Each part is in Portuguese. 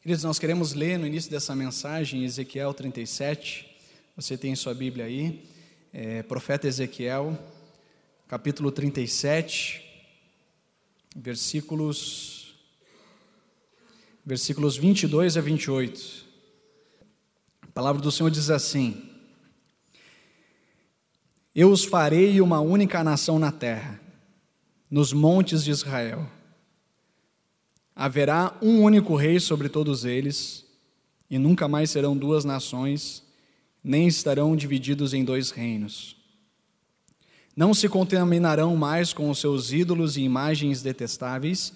Queridos, nós queremos ler no início dessa mensagem Ezequiel 37. Você tem sua Bíblia aí, é, profeta Ezequiel, capítulo 37, versículos, versículos 22 a 28. A palavra do Senhor diz assim: Eu os farei uma única nação na terra, nos montes de Israel Haverá um único rei sobre todos eles, e nunca mais serão duas nações, nem estarão divididos em dois reinos. Não se contaminarão mais com os seus ídolos e imagens detestáveis,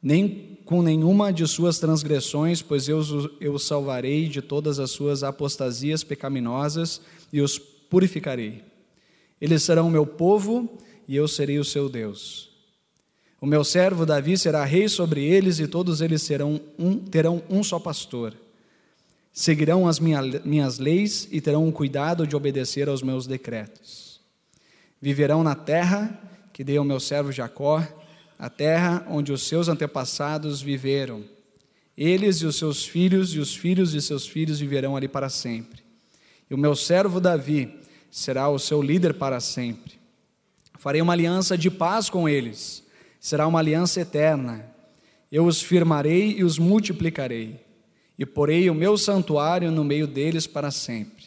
nem com nenhuma de suas transgressões, pois eu, eu os salvarei de todas as suas apostasias pecaminosas e os purificarei. Eles serão meu povo e eu serei o seu Deus. O meu servo Davi será rei sobre eles e todos eles serão um, terão um só pastor. Seguirão as minha, minhas leis e terão o cuidado de obedecer aos meus decretos. Viverão na terra que dei ao meu servo Jacó, a terra onde os seus antepassados viveram. Eles e os seus filhos e os filhos de seus filhos viverão ali para sempre. E o meu servo Davi será o seu líder para sempre. Farei uma aliança de paz com eles será uma aliança eterna. Eu os firmarei e os multiplicarei, e porei o meu santuário no meio deles para sempre.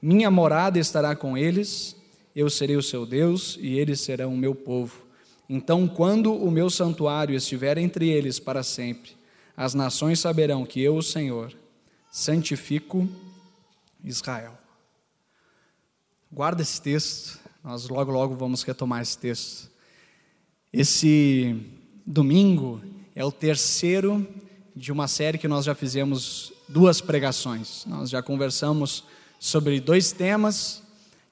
Minha morada estará com eles, eu serei o seu Deus e eles serão o meu povo. Então, quando o meu santuário estiver entre eles para sempre, as nações saberão que eu, o Senhor, santifico Israel. Guarda esse texto, nós logo, logo vamos retomar esse texto. Esse domingo é o terceiro de uma série que nós já fizemos duas pregações. Nós já conversamos sobre dois temas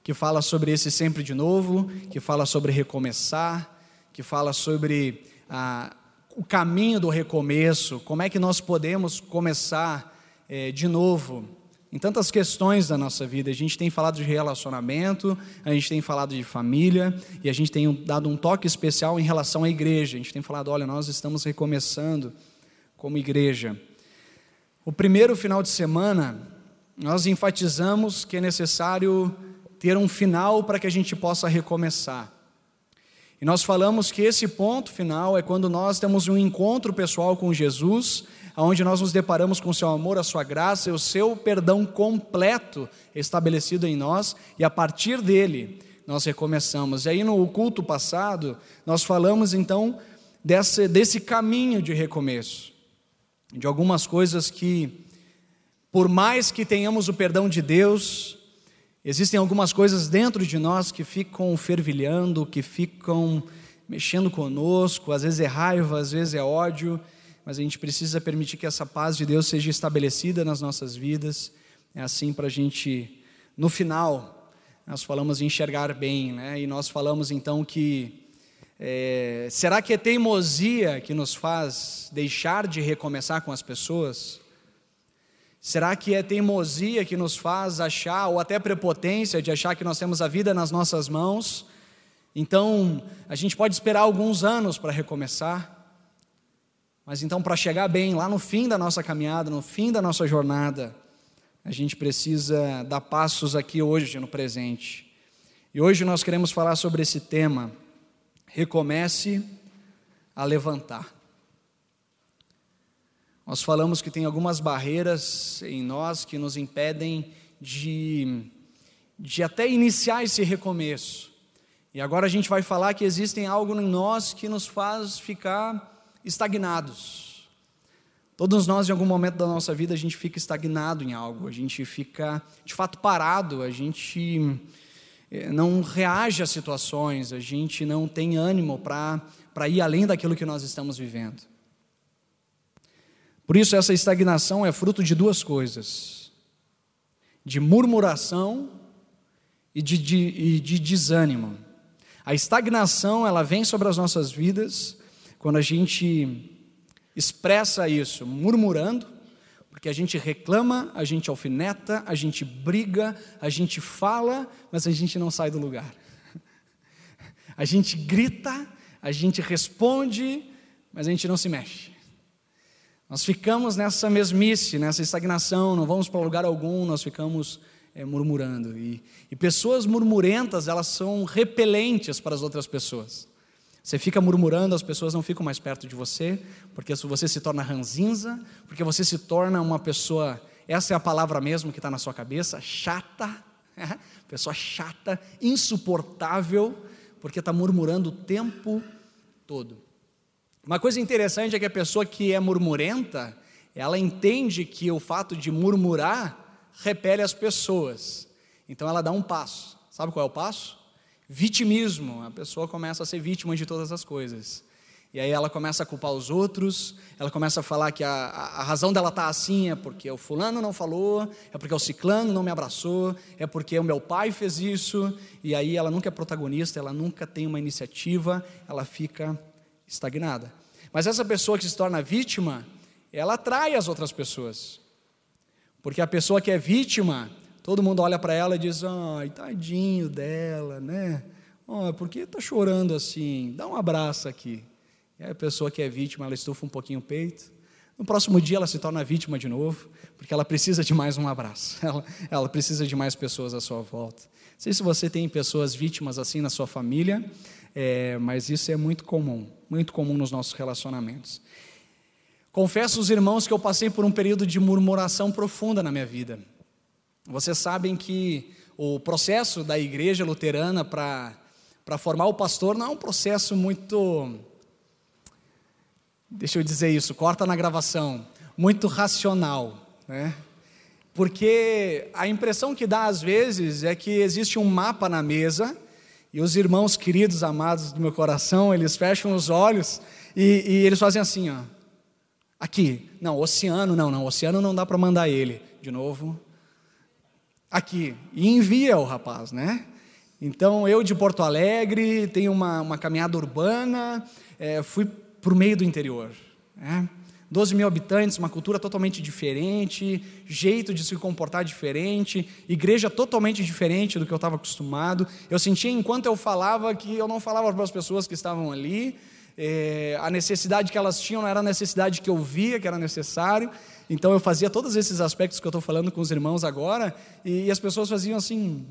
que fala sobre esse sempre de novo, que fala sobre recomeçar, que fala sobre ah, o caminho do recomeço, como é que nós podemos começar eh, de novo em tantas questões da nossa vida. A gente tem falado de relacionamento, a gente tem falado de família e a gente tem dado um toque especial em relação à igreja. A gente tem falado, olha, nós estamos recomeçando como igreja. O primeiro final de semana, nós enfatizamos que é necessário ter um final para que a gente possa recomeçar. E nós falamos que esse ponto final é quando nós temos um encontro pessoal com Jesus onde nós nos deparamos com o seu amor, a sua graça e o seu perdão completo estabelecido em nós, e a partir dele nós recomeçamos. E aí no culto passado, nós falamos então desse, desse caminho de recomeço, de algumas coisas que, por mais que tenhamos o perdão de Deus, existem algumas coisas dentro de nós que ficam fervilhando, que ficam mexendo conosco, às vezes é raiva, às vezes é ódio, mas a gente precisa permitir que essa paz de Deus seja estabelecida nas nossas vidas. É assim para a gente, no final, nós falamos em enxergar bem, né? e nós falamos então que é, será que é teimosia que nos faz deixar de recomeçar com as pessoas? Será que é teimosia que nos faz achar, ou até prepotência de achar que nós temos a vida nas nossas mãos? Então, a gente pode esperar alguns anos para recomeçar. Mas então, para chegar bem lá no fim da nossa caminhada, no fim da nossa jornada, a gente precisa dar passos aqui hoje, no presente. E hoje nós queremos falar sobre esse tema. Recomece a levantar. Nós falamos que tem algumas barreiras em nós que nos impedem de, de até iniciar esse recomeço. E agora a gente vai falar que existem algo em nós que nos faz ficar estagnados. Todos nós, em algum momento da nossa vida, a gente fica estagnado em algo, a gente fica de fato parado, a gente eh, não reage às situações, a gente não tem ânimo para ir além daquilo que nós estamos vivendo. Por isso, essa estagnação é fruto de duas coisas: de murmuração e de, de, e de desânimo. A estagnação, ela vem sobre as nossas vidas quando a gente expressa isso murmurando, porque a gente reclama, a gente alfineta, a gente briga, a gente fala, mas a gente não sai do lugar. A gente grita, a gente responde, mas a gente não se mexe. Nós ficamos nessa mesmice, nessa estagnação, não vamos para lugar algum, nós ficamos é, murmurando. E, e pessoas murmurentas, elas são repelentes para as outras pessoas. Você fica murmurando, as pessoas não ficam mais perto de você, porque você se torna ranzinza, porque você se torna uma pessoa, essa é a palavra mesmo que está na sua cabeça, chata, pessoa chata, insuportável, porque está murmurando o tempo todo. Uma coisa interessante é que a pessoa que é murmurenta, ela entende que o fato de murmurar repele as pessoas. Então ela dá um passo. Sabe qual é o passo? Vitimismo. A pessoa começa a ser vítima de todas as coisas. E aí ela começa a culpar os outros, ela começa a falar que a, a, a razão dela estar tá assim é porque o fulano não falou, é porque o ciclano não me abraçou, é porque o meu pai fez isso, e aí ela nunca é protagonista, ela nunca tem uma iniciativa, ela fica estagnada. Mas essa pessoa que se torna vítima, ela atrai as outras pessoas. Porque a pessoa que é vítima, todo mundo olha para ela e diz: ai, tadinho dela, né? Oh, por que está chorando assim? Dá um abraço aqui. E aí a pessoa que é vítima, ela estufa um pouquinho o peito. No próximo dia ela se torna vítima de novo, porque ela precisa de mais um abraço. Ela, ela precisa de mais pessoas à sua volta. Não sei se você tem pessoas vítimas assim na sua família, é, mas isso é muito comum, muito comum nos nossos relacionamentos. Confesso aos irmãos que eu passei por um período de murmuração profunda na minha vida. Vocês sabem que o processo da igreja luterana para formar o pastor não é um processo muito. Deixa eu dizer isso, corta na gravação. Muito racional. Né? Porque a impressão que dá às vezes é que existe um mapa na mesa e os irmãos queridos, amados do meu coração, eles fecham os olhos e, e eles fazem assim, ó. Aqui, não, oceano, não, não, oceano não dá para mandar ele. De novo, aqui, e envia o rapaz, né? Então, eu de Porto Alegre, tenho uma, uma caminhada urbana, é, fui para o meio do interior. Né? 12 mil habitantes, uma cultura totalmente diferente, jeito de se comportar diferente, igreja totalmente diferente do que eu estava acostumado. Eu sentia enquanto eu falava que eu não falava para as pessoas que estavam ali, é, a necessidade que elas tinham não era a necessidade que eu via que era necessário. Então eu fazia todos esses aspectos que eu estou falando com os irmãos agora, e, as pessoas faziam assim.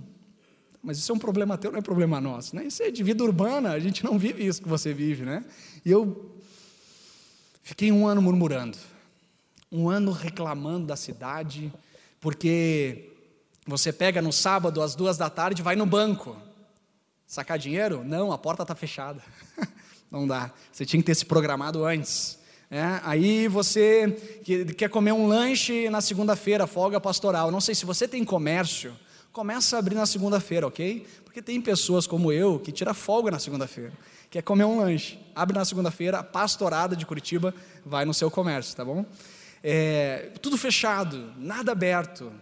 Mas isso é um problema teu, não é problema nosso, né? Isso é de vida urbana, a gente não vive isso que você vive, né? E eu fiquei um ano murmurando, um ano reclamando da cidade, porque você pega no sábado às duas da tarde, vai no banco, sacar dinheiro? Não, a porta está fechada. Não dá. Você tinha que ter se programado antes. É, aí você quer comer um lanche na segunda-feira, folga pastoral. Não sei se você tem comércio, começa a abrir na segunda-feira, ok? Porque tem pessoas como eu que tira folga na segunda-feira. Quer comer um lanche, abre na segunda-feira, a pastorada de Curitiba vai no seu comércio, tá bom? É, tudo fechado, nada aberto.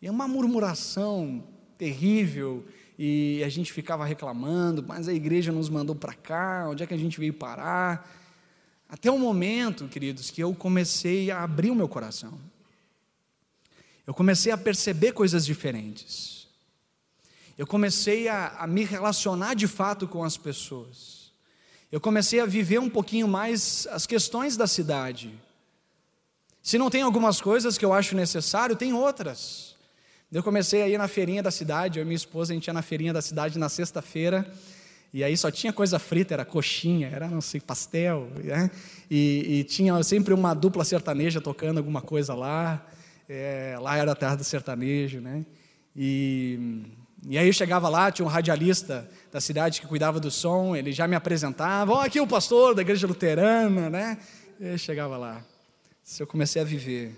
E é uma murmuração terrível e a gente ficava reclamando, mas a igreja nos mandou para cá, onde é que a gente veio parar? Até o momento, queridos, que eu comecei a abrir o meu coração. Eu comecei a perceber coisas diferentes. Eu comecei a, a me relacionar de fato com as pessoas. Eu comecei a viver um pouquinho mais as questões da cidade. Se não tem algumas coisas que eu acho necessário, tem outras. Eu comecei a ir na feirinha da cidade, eu e minha esposa, a gente ia na feirinha da cidade na sexta-feira, e aí só tinha coisa frita, era coxinha, era não sei, pastel, né? e, e, tinha sempre uma dupla sertaneja tocando alguma coisa lá, é, lá era a terra do sertanejo, né? E, e aí eu chegava lá, tinha um radialista da cidade que cuidava do som, ele já me apresentava, ó, oh, aqui o pastor da igreja luterana, né? Eu chegava lá. Eu comecei a viver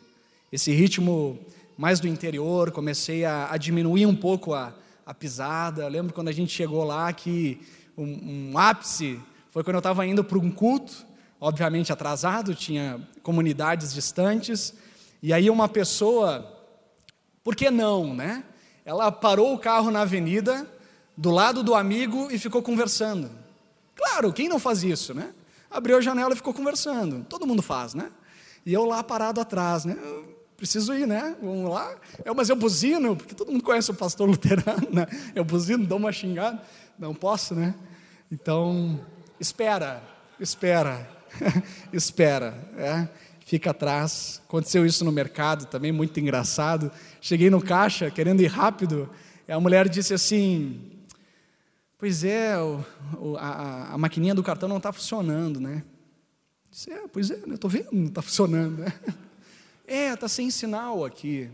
esse ritmo mais do interior, comecei a, a diminuir um pouco a, a pisada. Eu lembro quando a gente chegou lá que um, um ápice foi quando eu estava indo para um culto, obviamente atrasado, tinha comunidades distantes, e aí uma pessoa, por que não, né? Ela parou o carro na avenida, do lado do amigo e ficou conversando. Claro, quem não faz isso, né? Abriu a janela e ficou conversando. Todo mundo faz, né? E eu lá parado atrás, né? preciso ir, né? Vamos lá. É, mas eu buzino, porque todo mundo conhece o pastor luterano, né? Eu buzino, dou uma xingada. Não posso, né? Então, espera, espera, espera. É. fica atrás. Aconteceu isso no mercado também, muito engraçado. Cheguei no caixa querendo ir rápido, e a mulher disse assim: Pois é, o, o, a, a maquininha do cartão não está funcionando, né? Disse, é, pois é, estou né? vendo, não está funcionando, né? É, está sem sinal aqui.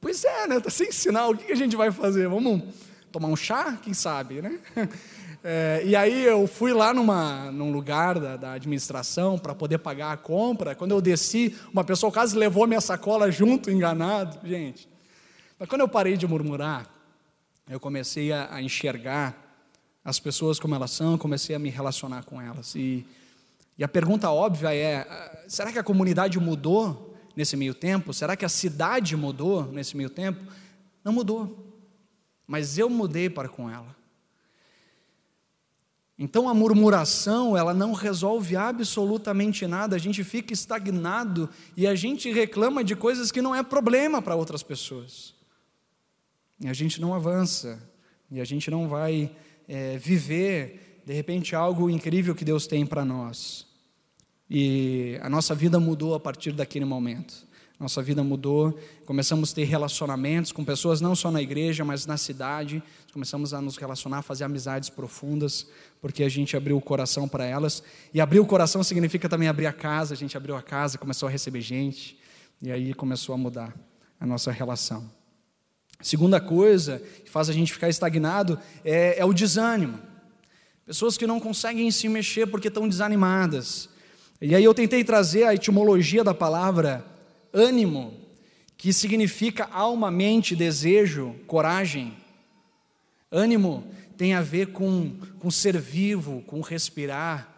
Pois é, né? Está sem sinal, o que a gente vai fazer? Vamos tomar um chá? Quem sabe, né? É, e aí eu fui lá numa, num lugar da, da administração para poder pagar a compra. Quando eu desci, uma pessoa quase levou minha sacola junto, enganado. Gente, mas quando eu parei de murmurar, eu comecei a, a enxergar as pessoas como elas são, comecei a me relacionar com elas. E, e a pergunta óbvia é: ah, será que a comunidade mudou nesse meio tempo? Será que a cidade mudou nesse meio tempo? Não mudou, mas eu mudei para com ela. Então a murmuração, ela não resolve absolutamente nada, a gente fica estagnado e a gente reclama de coisas que não é problema para outras pessoas. E a gente não avança, e a gente não vai é, viver, de repente, algo incrível que Deus tem para nós. E a nossa vida mudou a partir daquele momento. Nossa vida mudou, começamos a ter relacionamentos com pessoas não só na igreja, mas na cidade. Começamos a nos relacionar, a fazer amizades profundas, porque a gente abriu o coração para elas. E abrir o coração significa também abrir a casa. A gente abriu a casa, começou a receber gente, e aí começou a mudar a nossa relação. Segunda coisa que faz a gente ficar estagnado é, é o desânimo. Pessoas que não conseguem se mexer porque estão desanimadas. E aí eu tentei trazer a etimologia da palavra ânimo, que significa alma, mente, desejo, coragem. Ânimo tem a ver com, com ser vivo, com respirar,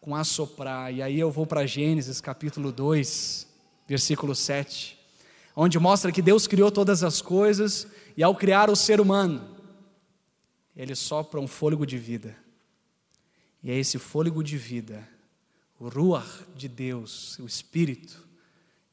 com assoprar. E aí eu vou para Gênesis capítulo 2, versículo 7, onde mostra que Deus criou todas as coisas e ao criar o ser humano, ele sopra um fôlego de vida. E é esse fôlego de vida, o ruach de Deus, o Espírito,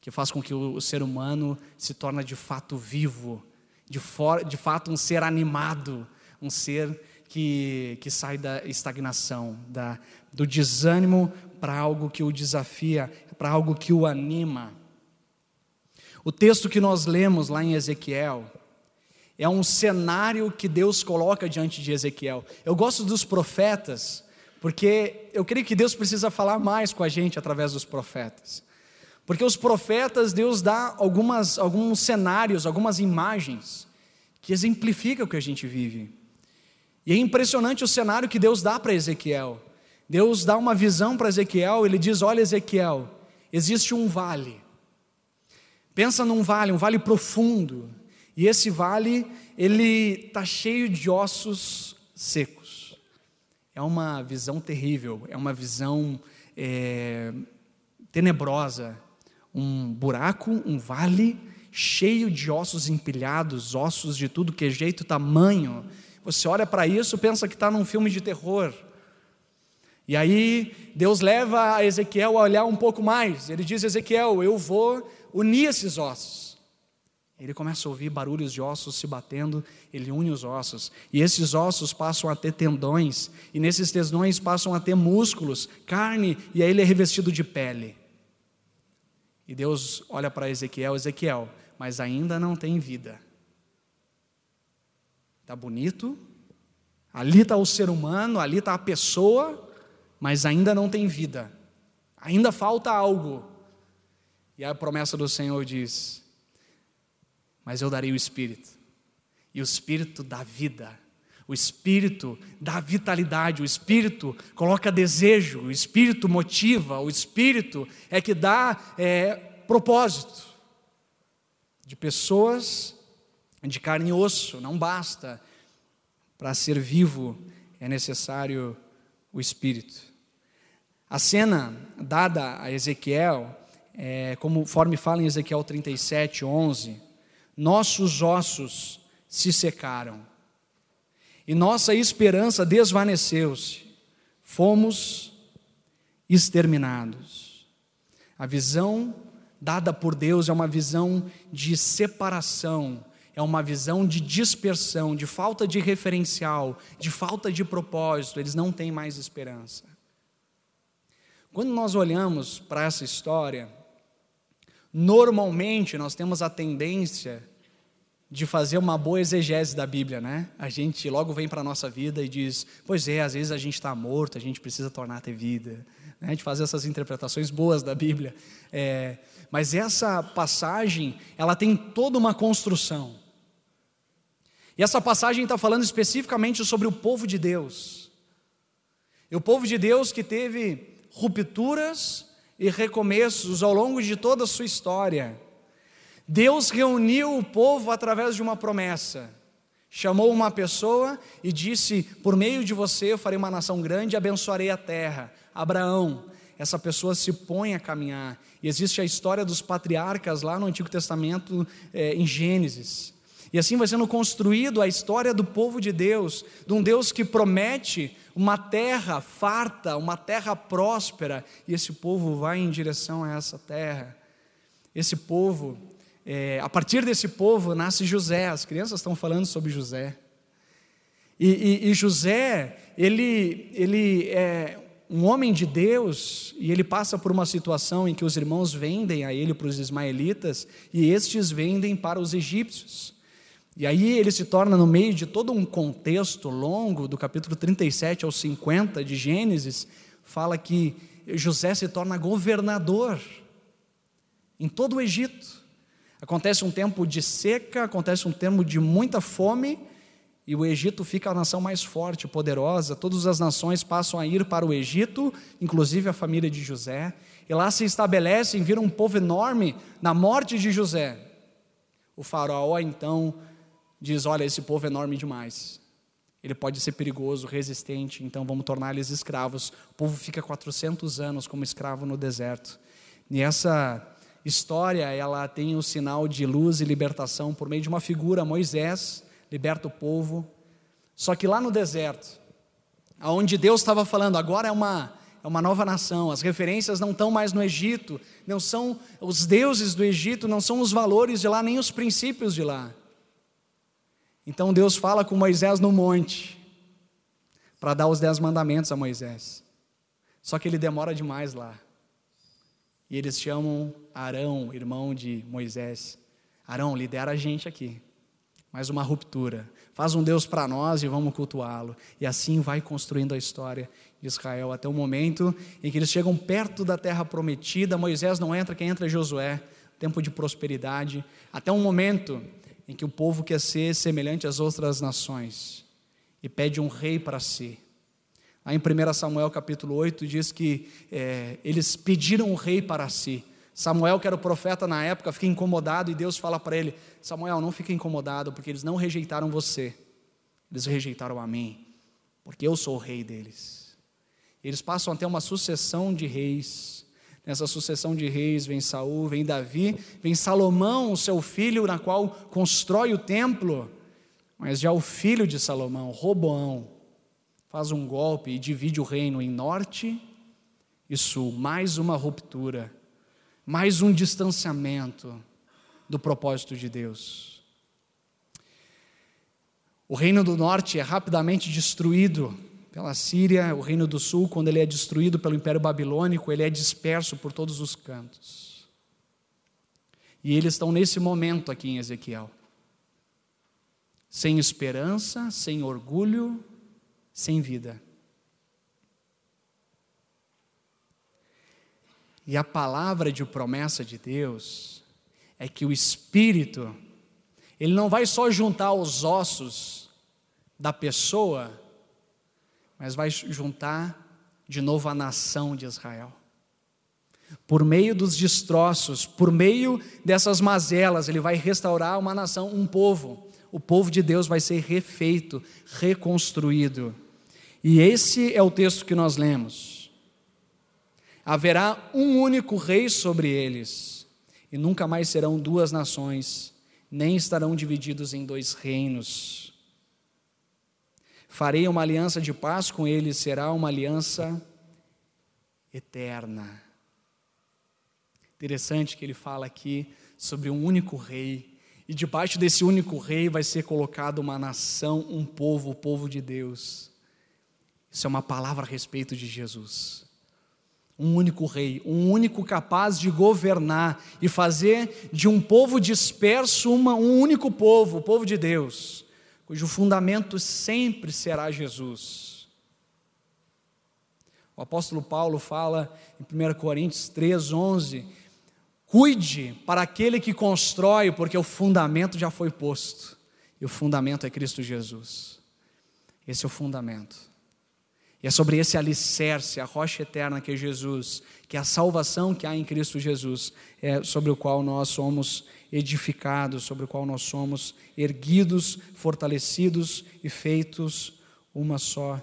que faz com que o, ser humano se torne de fato vivo, de, for, de fato um ser animado, um ser que, que sai da estagnação, da, do desânimo para algo que o desafia, para algo que o anima. O texto que nós lemos lá em Ezequiel é um cenário que Deus coloca diante de Ezequiel. Eu gosto dos profetas, porque eu creio que Deus precisa falar mais com a gente através dos profetas. Porque os profetas, Deus dá algumas, alguns cenários, algumas imagens que exemplificam o que a gente vive. E é impressionante o cenário que Deus dá para Ezequiel. Deus dá uma visão para Ezequiel, ele diz: Olha, Ezequiel, existe um vale. Pensa num vale, um vale profundo. E esse vale, ele está cheio de ossos secos. É uma visão terrível, é uma visão é, tenebrosa um buraco, um vale cheio de ossos empilhados, ossos de tudo que é jeito, tamanho. Você olha para isso, pensa que está num filme de terror. E aí Deus leva a Ezequiel a olhar um pouco mais. Ele diz: Ezequiel, eu vou unir esses ossos. Ele começa a ouvir barulhos de ossos se batendo, ele une os ossos, e esses ossos passam a ter tendões, e nesses tendões passam a ter músculos, carne, e aí ele é revestido de pele. E Deus olha para Ezequiel, Ezequiel, mas ainda não tem vida. Está bonito, ali está o ser humano, ali está a pessoa, mas ainda não tem vida. Ainda falta algo. E a promessa do Senhor diz: Mas eu darei o Espírito, e o Espírito dá vida. O Espírito dá vitalidade, o Espírito coloca desejo, o Espírito motiva, o Espírito é que dá é, propósito. De pessoas de carne e osso, não basta. Para ser vivo é necessário o Espírito. A cena dada a Ezequiel, é, conforme fala em Ezequiel 37, 11, nossos ossos se secaram e nossa esperança desvaneceu-se, fomos exterminados. A visão dada por Deus é uma visão de separação, é uma visão de dispersão, de falta de referencial, de falta de propósito, eles não têm mais esperança. Quando nós olhamos para essa história, Normalmente nós temos a tendência de fazer uma boa exegese da Bíblia, né? A gente logo vem para a nossa vida e diz: Pois é, às vezes a gente está morto, a gente precisa tornar a ter vida. Né? A gente faz essas interpretações boas da Bíblia. É, mas essa passagem, ela tem toda uma construção. E essa passagem está falando especificamente sobre o povo de Deus. E o povo de Deus que teve rupturas e recomeços ao longo de toda a sua história. Deus reuniu o povo através de uma promessa. Chamou uma pessoa e disse: Por meio de você eu farei uma nação grande e abençoarei a terra. Abraão, essa pessoa se põe a caminhar. E existe a história dos patriarcas lá no Antigo Testamento, é, em Gênesis. E assim vai sendo construído a história do povo de Deus, de um Deus que promete uma terra farta, uma terra próspera, e esse povo vai em direção a essa terra. Esse povo, é, a partir desse povo nasce José, as crianças estão falando sobre José. E, e, e José, ele, ele é um homem de Deus, e ele passa por uma situação em que os irmãos vendem a ele para os ismaelitas, e estes vendem para os egípcios. E aí ele se torna, no meio de todo um contexto longo, do capítulo 37 ao 50 de Gênesis, fala que José se torna governador em todo o Egito. Acontece um tempo de seca, acontece um tempo de muita fome, e o Egito fica a nação mais forte, poderosa. Todas as nações passam a ir para o Egito, inclusive a família de José, e lá se estabelecem, vira um povo enorme na morte de José. O faraó então diz: Olha, esse povo é enorme demais. Ele pode ser perigoso, resistente, então vamos tornar eles escravos. O povo fica 400 anos como escravo no deserto. E essa história, ela tem o sinal de luz e libertação por meio de uma figura, Moisés, liberta o povo. Só que lá no deserto, aonde Deus estava falando, agora é uma é uma nova nação. As referências não estão mais no Egito, não são os deuses do Egito, não são os valores de lá, nem os princípios de lá. Então Deus fala com Moisés no monte para dar os dez mandamentos a Moisés. Só que ele demora demais lá. E eles chamam Arão, irmão de Moisés. Arão, lidera a gente aqui. Mais uma ruptura. Faz um Deus para nós e vamos cultuá-lo. E assim vai construindo a história de Israel até o momento em que eles chegam perto da terra prometida. Moisés não entra, quem entra é Josué. Tempo de prosperidade. Até um momento em que o povo quer ser semelhante às outras nações e pede um rei para si. Aí em 1 Samuel capítulo 8 diz que é, eles pediram um rei para si. Samuel, que era o profeta na época, fica incomodado e Deus fala para ele: Samuel, não fique incomodado, porque eles não rejeitaram você, eles rejeitaram a mim, porque eu sou o rei deles. Eles passam a ter uma sucessão de reis Nessa sucessão de reis vem Saul, vem Davi, vem Salomão, o seu filho, na qual constrói o templo. Mas já o filho de Salomão, Roboão, faz um golpe e divide o reino em norte e sul, mais uma ruptura, mais um distanciamento do propósito de Deus. O reino do norte é rapidamente destruído pela Síria, o Reino do Sul, quando ele é destruído pelo Império Babilônico, ele é disperso por todos os cantos. E eles estão nesse momento aqui em Ezequiel. Sem esperança, sem orgulho, sem vida. E a palavra de promessa de Deus é que o Espírito, ele não vai só juntar os ossos da pessoa mas vai juntar de novo a nação de Israel. Por meio dos destroços, por meio dessas mazelas, ele vai restaurar uma nação, um povo. O povo de Deus vai ser refeito, reconstruído. E esse é o texto que nós lemos. Haverá um único rei sobre eles, e nunca mais serão duas nações, nem estarão divididos em dois reinos Farei uma aliança de paz com eles, será uma aliança eterna. Interessante que ele fala aqui sobre um único rei, e debaixo desse único rei vai ser colocado uma nação, um povo, o povo de Deus. Isso é uma palavra a respeito de Jesus. um único rei, um único capaz de governar e fazer de um povo disperso uma, um único povo, o povo de Deus, cujo fundamento sempre será Jesus. O apóstolo Paulo fala em 1 Coríntios 3, 11: Cuide para aquele que constrói, porque o fundamento já foi posto, e o fundamento é Cristo Jesus. Esse é o fundamento. E é sobre esse alicerce, a rocha eterna que é Jesus, que é a salvação que há em Cristo Jesus, é sobre o qual nós somos edificados, sobre o qual nós somos erguidos, fortalecidos e feitos uma só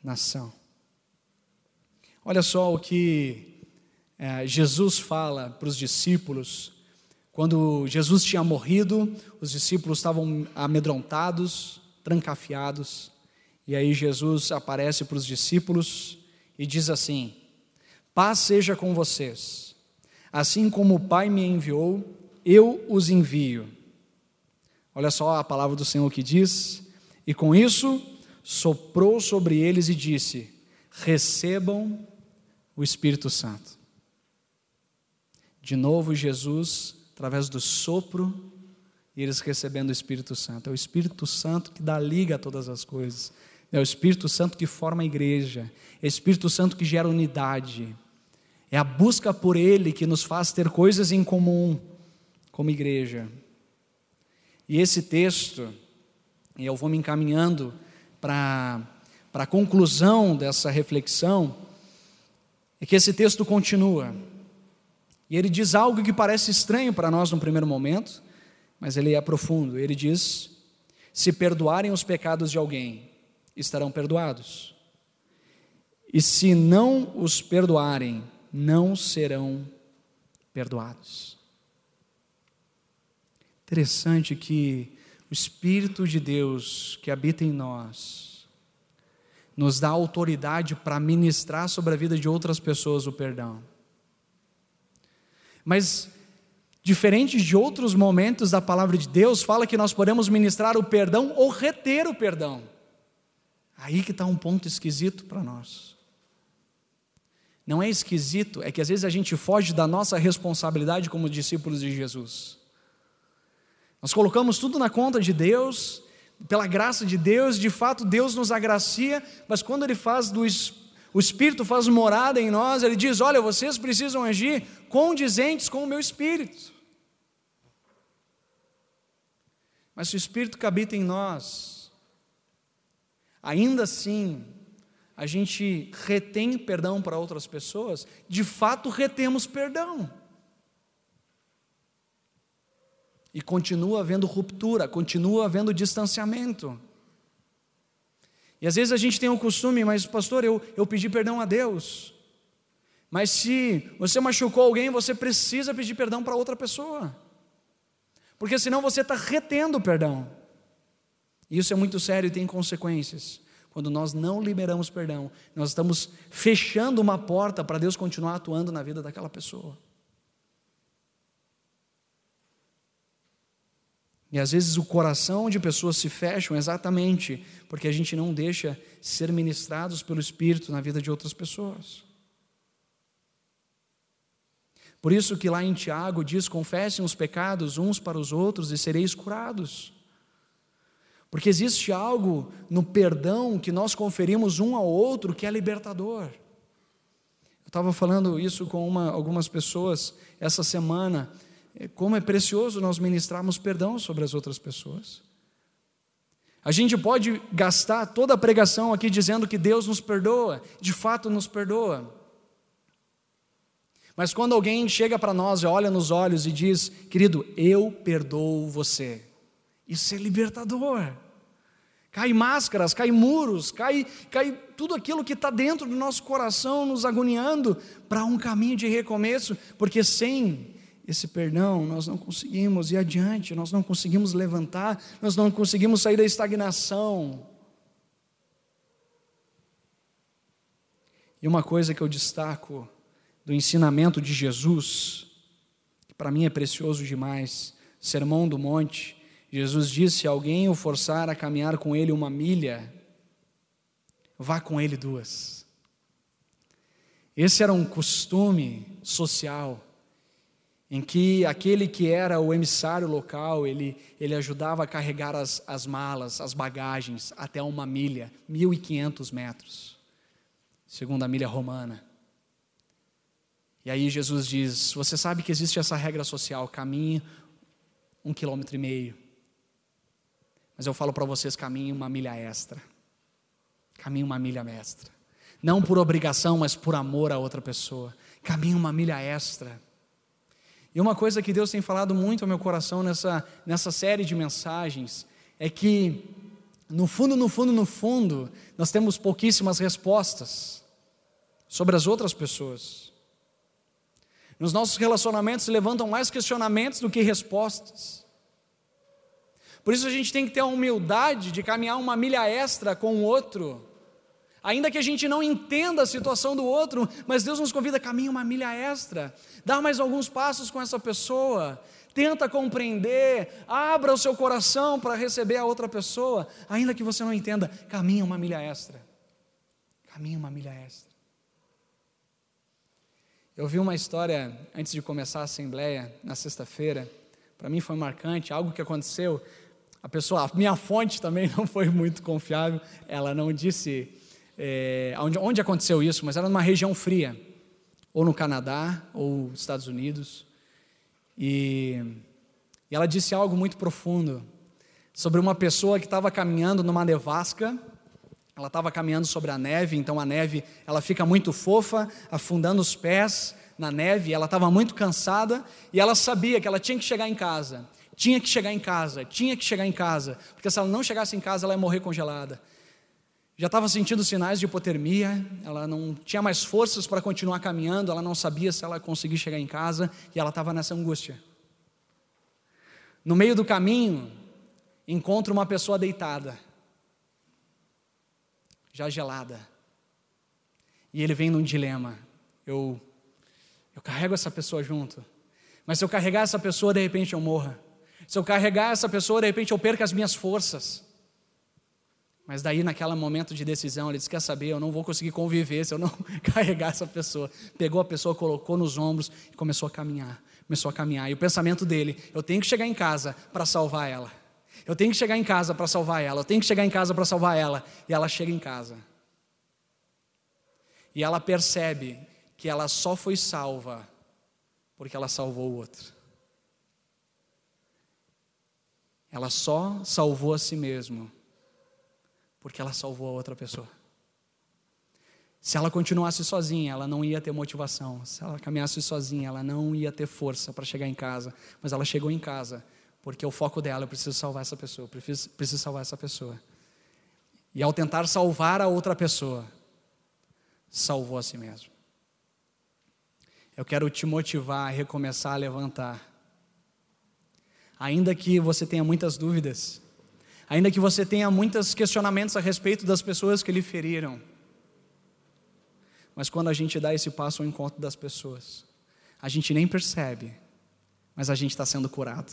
nação. Olha só o que é, Jesus fala para os discípulos. Quando Jesus tinha morrido, os discípulos estavam amedrontados, trancafiados. E aí Jesus aparece para os discípulos e diz assim: Paz seja com vocês. Assim como o Pai me enviou, eu os envio. Olha só a palavra do Senhor que diz: E com isso soprou sobre eles e disse: Recebam o Espírito Santo. De novo, Jesus, através do sopro, e eles recebendo o Espírito Santo. É o Espírito Santo que dá liga a todas as coisas. É o Espírito Santo que forma a igreja, é o Espírito Santo que gera unidade, é a busca por Ele que nos faz ter coisas em comum como igreja. E esse texto, e eu vou me encaminhando para a conclusão dessa reflexão, é que esse texto continua. E ele diz algo que parece estranho para nós no primeiro momento, mas ele é profundo. Ele diz: se perdoarem os pecados de alguém, estarão perdoados. E se não os perdoarem, não serão perdoados. Interessante que o Espírito de Deus que habita em nós nos dá autoridade para ministrar sobre a vida de outras pessoas o perdão. Mas diferente de outros momentos da palavra de Deus, fala que nós podemos ministrar o perdão ou reter o perdão. Aí que está um ponto esquisito para nós. Não é esquisito, é que às vezes a gente foge da nossa responsabilidade como discípulos de Jesus. Nós colocamos tudo na conta de Deus, pela graça de Deus, de fato Deus nos agracia, mas quando Ele faz do o Espírito faz morada em nós, Ele diz: Olha, vocês precisam agir condizentes com o meu Espírito. Mas se o Espírito que habita em nós ainda assim a gente retém perdão para outras pessoas, de fato retemos perdão. E continua havendo ruptura, continua havendo distanciamento. E às vezes a gente tem o costume, mas pastor, eu, eu pedi perdão a Deus. Mas se você machucou alguém, você precisa pedir perdão para outra pessoa. Porque senão você está retendo perdão. Isso é muito sério e tem consequências. Quando nós não liberamos perdão, nós estamos fechando uma porta para Deus continuar atuando na vida daquela pessoa. E às vezes o coração de pessoas se fecham exatamente porque a gente não deixa ser ministrados pelo Espírito na vida de outras pessoas. Por isso que lá em Tiago diz: confessem os pecados uns para os outros e sereis curados. Porque existe algo no perdão que nós conferimos um ao outro que é libertador. Eu estava falando isso com uma, algumas pessoas essa semana, como é precioso nós ministrarmos perdão sobre as outras pessoas. A gente pode gastar toda a pregação aqui dizendo que Deus nos perdoa, de fato nos perdoa. Mas quando alguém chega para nós e olha nos olhos e diz, querido, eu perdoo você, isso é libertador. Cai máscaras, cai muros, cai, cai tudo aquilo que está dentro do nosso coração nos agoniando para um caminho de recomeço, porque sem esse perdão nós não conseguimos ir adiante, nós não conseguimos levantar, nós não conseguimos sair da estagnação. E uma coisa que eu destaco do ensinamento de Jesus, que para mim é precioso demais, Sermão do Monte, Jesus disse: se alguém o forçar a caminhar com ele uma milha, vá com ele duas. Esse era um costume social em que aquele que era o emissário local, ele, ele ajudava a carregar as, as malas, as bagagens, até uma milha, 1.500 metros, segundo a milha romana. E aí Jesus diz: Você sabe que existe essa regra social, caminhe um quilômetro e meio. Mas eu falo para vocês: caminhe uma milha extra. Caminhe uma milha extra. Não por obrigação, mas por amor a outra pessoa. Caminhe uma milha extra. E uma coisa que Deus tem falado muito ao meu coração nessa, nessa série de mensagens é que, no fundo, no fundo, no fundo, nós temos pouquíssimas respostas sobre as outras pessoas. Nos nossos relacionamentos se levantam mais questionamentos do que respostas. Por isso a gente tem que ter a humildade de caminhar uma milha extra com o outro Ainda que a gente não entenda a situação do outro, mas Deus nos convida a caminhar uma milha extra. Dá mais alguns passos com essa pessoa. Tenta compreender, abra o seu coração para receber a outra pessoa, ainda que você não entenda, caminha uma milha extra. Caminha uma milha extra. Eu vi uma história antes de começar a assembleia na sexta-feira. Para mim foi marcante, algo que aconteceu. A pessoa, a minha fonte também não foi muito confiável. Ela não disse é, onde, onde aconteceu isso, mas era numa região fria, ou no Canadá, ou Estados Unidos. E, e ela disse algo muito profundo sobre uma pessoa que estava caminhando numa nevasca. Ela estava caminhando sobre a neve, então a neve ela fica muito fofa, afundando os pés na neve. Ela estava muito cansada e ela sabia que ela tinha que chegar em casa. Tinha que chegar em casa, tinha que chegar em casa, porque se ela não chegasse em casa, ela ia morrer congelada já estava sentindo sinais de hipotermia, ela não tinha mais forças para continuar caminhando, ela não sabia se ela conseguia chegar em casa e ela estava nessa angústia. No meio do caminho, encontra uma pessoa deitada, já gelada. E ele vem num dilema: eu, eu carrego essa pessoa junto, mas se eu carregar essa pessoa, de repente eu morra. Se eu carregar essa pessoa, de repente eu perca as minhas forças. Mas daí, naquele momento de decisão, ele disse: Quer saber, eu não vou conseguir conviver se eu não carregar essa pessoa. Pegou a pessoa, colocou nos ombros e começou a caminhar. Começou a caminhar. E o pensamento dele: Eu tenho que chegar em casa para salvar ela. Eu tenho que chegar em casa para salvar ela. Eu tenho que chegar em casa para salvar ela. E ela chega em casa. E ela percebe que ela só foi salva porque ela salvou o outro. Ela só salvou a si mesma porque ela salvou a outra pessoa. Se ela continuasse sozinha, ela não ia ter motivação. Se ela caminhasse sozinha, ela não ia ter força para chegar em casa. Mas ela chegou em casa, porque o foco dela, eu preciso salvar essa pessoa, preciso, preciso salvar essa pessoa. E ao tentar salvar a outra pessoa, salvou a si mesmo. Eu quero te motivar a recomeçar a levantar. Ainda que você tenha muitas dúvidas, ainda que você tenha muitos questionamentos a respeito das pessoas que lhe feriram. Mas quando a gente dá esse passo ao encontro das pessoas, a gente nem percebe, mas a gente está sendo curado.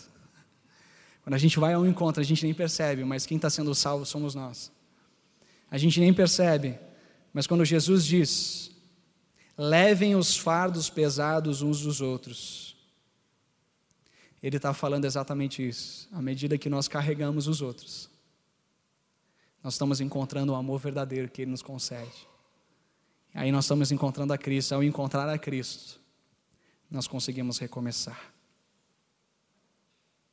Quando a gente vai ao encontro, a gente nem percebe, mas quem está sendo salvo somos nós. A gente nem percebe, mas quando Jesus diz: levem os fardos pesados uns dos outros, ele está falando exatamente isso. À medida que nós carregamos os outros, nós estamos encontrando o amor verdadeiro que Ele nos concede. Aí nós estamos encontrando a Cristo. Ao encontrar a Cristo, nós conseguimos recomeçar.